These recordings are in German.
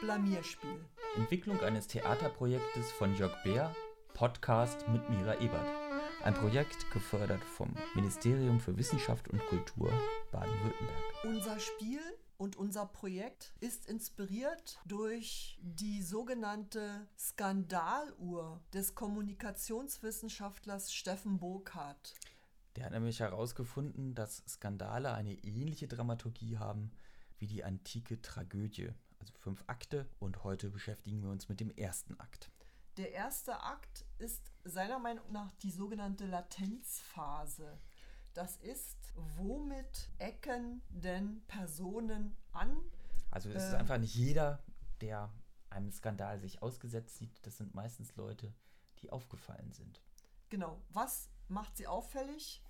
Blamierspiel. Entwicklung eines Theaterprojektes von Jörg Beer, Podcast mit Mira Ebert. Ein Projekt gefördert vom Ministerium für Wissenschaft und Kultur Baden-Württemberg. Unser Spiel und unser Projekt ist inspiriert durch die sogenannte Skandaluhr des Kommunikationswissenschaftlers Steffen Burkhardt. Der hat nämlich herausgefunden, dass Skandale eine ähnliche Dramaturgie haben wie die antike Tragödie. Also fünf Akte und heute beschäftigen wir uns mit dem ersten Akt. Der erste Akt ist seiner Meinung nach die sogenannte Latenzphase. Das ist, womit ecken denn Personen an? Also es ist Äh. einfach nicht jeder, der einem Skandal sich ausgesetzt sieht. Das sind meistens Leute, die aufgefallen sind. Genau, was macht sie auffällig?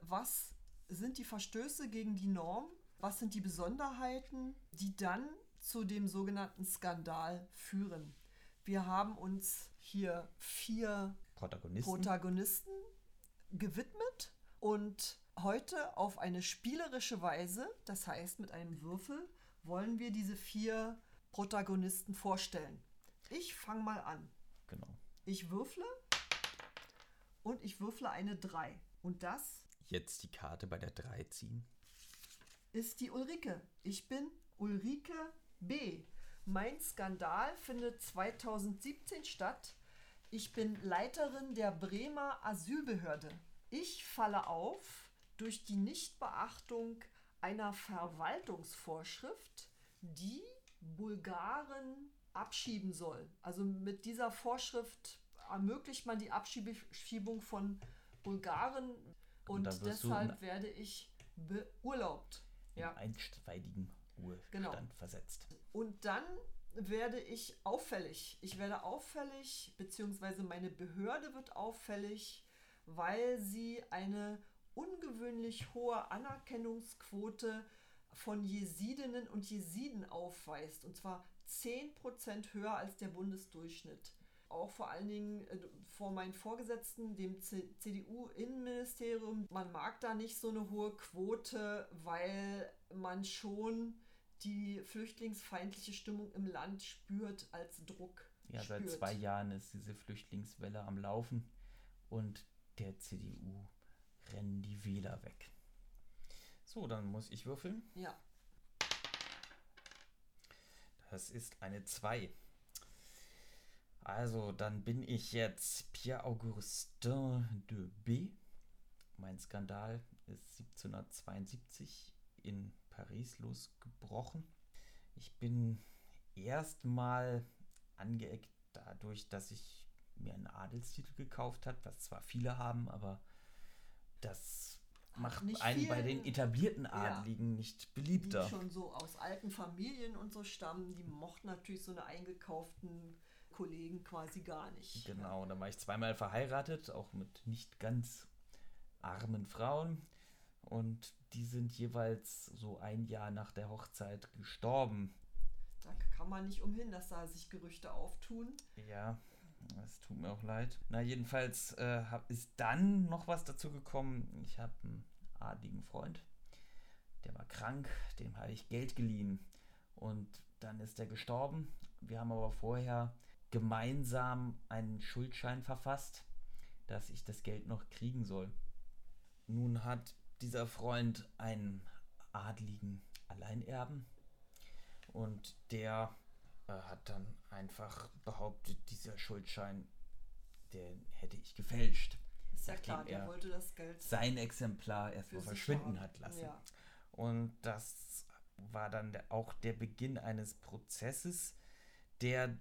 Was sind die Verstöße gegen die Norm? Was sind die Besonderheiten, die dann zu dem sogenannten Skandal führen? Wir haben uns hier vier Protagonisten. Protagonisten gewidmet und heute auf eine spielerische Weise, das heißt mit einem Würfel, wollen wir diese vier Protagonisten vorstellen. Ich fange mal an. genau. Ich würfle und ich würfle eine 3. Und das Jetzt die Karte bei der 3 ziehen. ist die Ulrike. Ich bin Ulrike B. Mein Skandal findet 2017 statt. Ich bin Leiterin der Bremer Asylbehörde. Ich falle auf durch die Nichtbeachtung einer Verwaltungsvorschrift, die Bulgaren abschieben soll. Also mit dieser Vorschrift ermöglicht man die Abschiebung von Bulgaren Und und, deshalb werde ich beurlaubt. Ja. einstweiligen Ruhestand Genau. versetzt. Und dann werde ich auffällig. Ich werde auffällig, beziehungsweise meine Behörde wird auffällig, weil sie eine ungewöhnlich hohe Anerkennungsquote von Jesidinnen und Jesiden aufweist. Und zwar 10% höher als der Bundesdurchschnitt. Auch vor allen Dingen äh, vor meinen Vorgesetzten, dem CDU-Innenministerium. Man mag da nicht so eine hohe Quote, weil man schon die flüchtlingsfeindliche Stimmung im Land spürt als Druck. Ja, seit spürt. zwei Jahren ist diese Flüchtlingswelle am Laufen und der CDU rennen die Wähler weg. So, dann muss ich würfeln. Ja, Das ist eine 2. Also, dann bin ich jetzt Pierre-Augustin de B. Mein Skandal ist 1772 in Paris losgebrochen. Ich bin erstmal angeeckt dadurch, dass ich mir einen Adelstitel gekauft habe, was zwar viele haben, aber das macht nicht einen bei vielen- den etablierten Ja. Adligen nicht die beliebter. schon so aus alten Familien und so stammen, die mochten natürlich so eine eingekauften Kollegen quasi gar nicht. Genau, da war ich zweimal verheiratet, auch mit nicht ganz armen Frauen. Und die sind jeweils so ein Jahr nach der Hochzeit gestorben. Da kann man nicht umhin, dass da sich Gerüchte auftun. Ja, es tut mir auch leid. Na, jedenfalls äh, hab, ist dann noch was dazu gekommen. Ich habe einen adligen Freund, der war krank, dem habe ich Geld geliehen. Und dann ist er gestorben. Wir haben aber vorher gemeinsam einen Schuldschein verfasst, dass ich das Geld noch kriegen soll. Nun hat dieser Freund einen adligen Alleinerben und der äh, hat dann einfach behauptet, dieser Schuldschein, den hätte ich gefälscht. Ist ja klar, der er wollte das Geld Sein Exemplar erstmal verschwinden hat lassen. Ja. Und das war dann auch der Beginn eines Prozesses, der,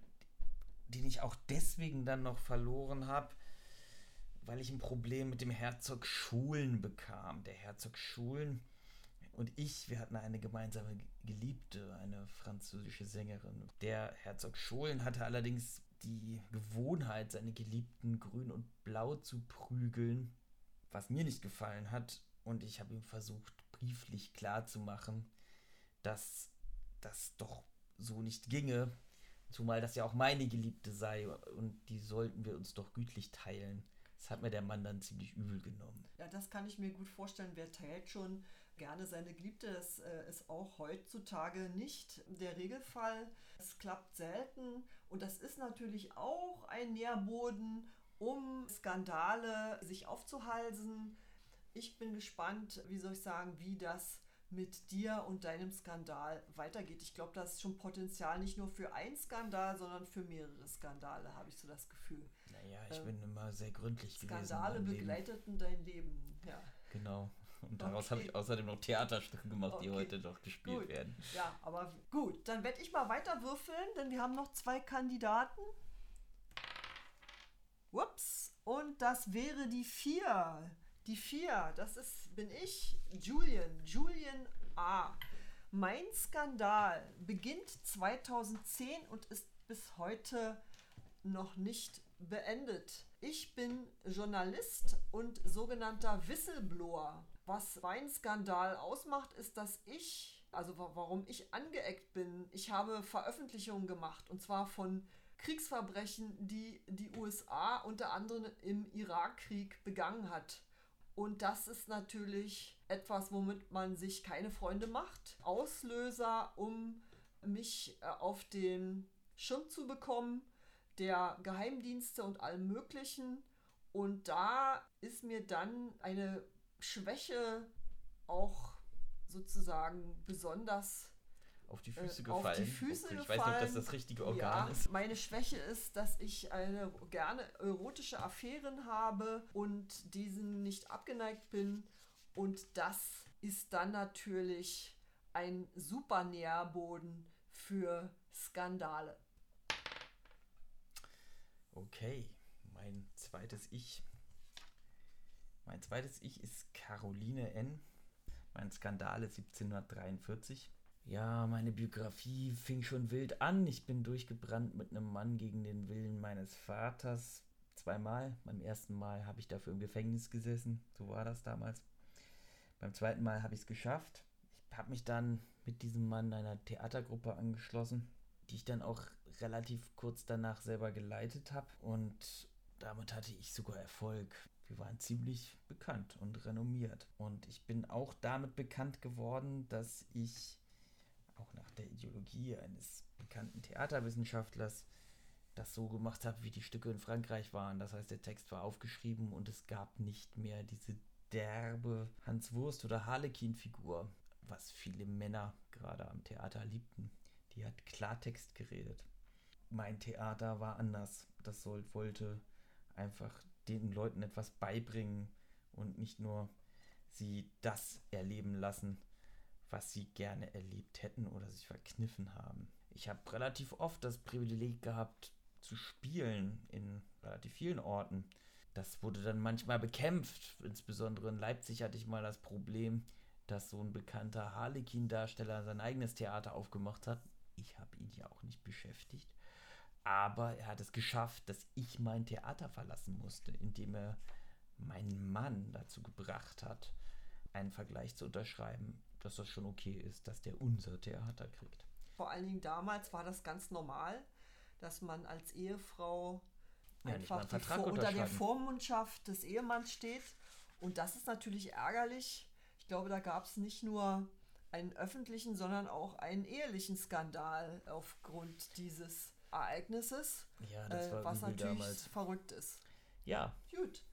den ich auch deswegen dann noch verloren habe, weil ich ein Problem mit dem Herzog Schulen bekam. Der Herzog Schulen und ich, wir hatten eine gemeinsame Geliebte, eine französische Sängerin. Der Herzog Schulen hatte allerdings die Gewohnheit, seine Geliebten grün und blau zu prügeln, was mir nicht gefallen hat. Und ich habe ihm versucht, brieflich klarzumachen, dass das doch so nicht ginge. Zumal das ja auch meine Geliebte sei und die sollten wir uns doch gütlich teilen. Das hat mir der Mann dann ziemlich übel genommen. Ja, das kann ich mir gut vorstellen. Wer teilt schon gerne seine Geliebte. Das äh, ist auch heutzutage nicht der Regelfall. Es klappt selten und das ist natürlich auch ein Nährboden, um Skandale sich aufzuhalsen. Ich bin gespannt, wie soll ich sagen, wie das mit dir und deinem Skandal weitergeht. Ich glaube, das ist schon Potenzial nicht nur für einen Skandal, sondern für mehrere Skandale, habe ich so das Gefühl. Naja, ich ähm, bin immer sehr gründlich Skandale gewesen. Skandale begleiteten dein Leben, ja. Genau. Und daraus okay. habe ich außerdem noch Theaterstücke gemacht, okay. die heute noch gespielt gut. werden. Ja, aber gut, dann werde ich mal weiter würfeln, denn wir haben noch zwei Kandidaten. Ups, und das wäre die vier. Die vier, das ist, bin ich, Julian, Julian A. Mein Skandal beginnt 2010 und ist bis heute noch nicht beendet. Ich bin Journalist und sogenannter Whistleblower. Was mein Skandal ausmacht, ist, dass ich, also warum ich angeeckt bin, ich habe Veröffentlichungen gemacht und zwar von Kriegsverbrechen, die die USA unter anderem im Irakkrieg begangen hat. Und das ist natürlich etwas, womit man sich keine Freunde macht. Auslöser, um mich äh, auf den Schirm zu bekommen, der Geheimdienste und allem Möglichen. Und da ist mir dann eine Schwäche auch sozusagen besonders auf die Füße gefallen. Auf die Füße okay, ich gefallen. weiß nicht, ob das das richtige Organ ja, ist. Meine Schwäche ist, dass ich eine gerne erotische Affären habe und diesen nicht abgeneigt bin. Und das ist dann natürlich ein super Nährboden für Skandale. Okay, mein zweites Ich. Mein zweites Ich ist Caroline N. Mein Skandal ist 1743. Ja, meine Biografie fing schon wild an. Ich bin durchgebrannt mit einem Mann gegen den Willen meines Vaters. Zweimal. Beim ersten Mal habe ich dafür im Gefängnis gesessen. So war das damals. Beim zweiten Mal habe ich es geschafft. Ich habe mich dann mit diesem Mann einer Theatergruppe angeschlossen, die ich dann auch relativ kurz danach selber geleitet habe. Und damit hatte ich sogar Erfolg. Wir waren ziemlich bekannt und renommiert. Und ich bin auch damit bekannt geworden, dass ich der Ideologie eines bekannten Theaterwissenschaftlers das so gemacht habe, wie die Stücke in Frankreich waren. Das heißt, der Text war aufgeschrieben und es gab nicht mehr diese derbe Hans Wurst oder Harlequin-Figur, was viele Männer gerade am Theater liebten. Die hat Klartext geredet. Mein Theater war anders. Das soll, wollte einfach den Leuten etwas beibringen und nicht nur sie das erleben lassen, was sie gerne erlebt hätten oder sich verkniffen haben. Ich habe relativ oft das Privileg gehabt, zu spielen in relativ vielen Orten. Das wurde dann manchmal bekämpft. Insbesondere in Leipzig hatte ich mal das Problem, dass so ein bekannter Harlequin-Darsteller sein eigenes Theater aufgemacht hat. Ich habe ihn ja auch nicht beschäftigt. Aber er hat es geschafft, dass ich mein Theater verlassen musste, indem er meinen Mann dazu gebracht hat, einen Vergleich zu unterschreiben, dass das schon okay ist, dass der unser Theater kriegt. Vor allen Dingen damals war das ganz normal, dass man als Ehefrau ja, einfach Vor unter der Vormundschaft des Ehemanns steht. Und das ist natürlich ärgerlich. Ich glaube, da gab es nicht nur einen öffentlichen, sondern auch einen ehelichen Skandal aufgrund dieses Ereignisses, ja, äh, was natürlich damals. verrückt ist. Ja. Gut.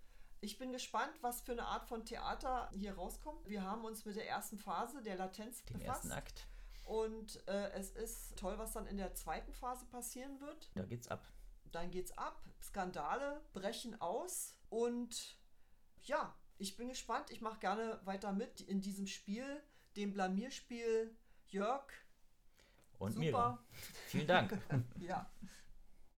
Ich bin gespannt, was für eine Art von Theater hier rauskommt. Wir haben uns mit der ersten Phase der Latenz Den befasst. ersten Akt. Und äh, es ist toll, was dann in der zweiten Phase passieren wird. Da geht's ab. Dann geht's ab. Skandale brechen aus. Und ja, ich bin gespannt. Ich mache gerne weiter mit in diesem Spiel, dem Blamierspiel. Jörg. Und Super. Mira. Vielen Dank. ja.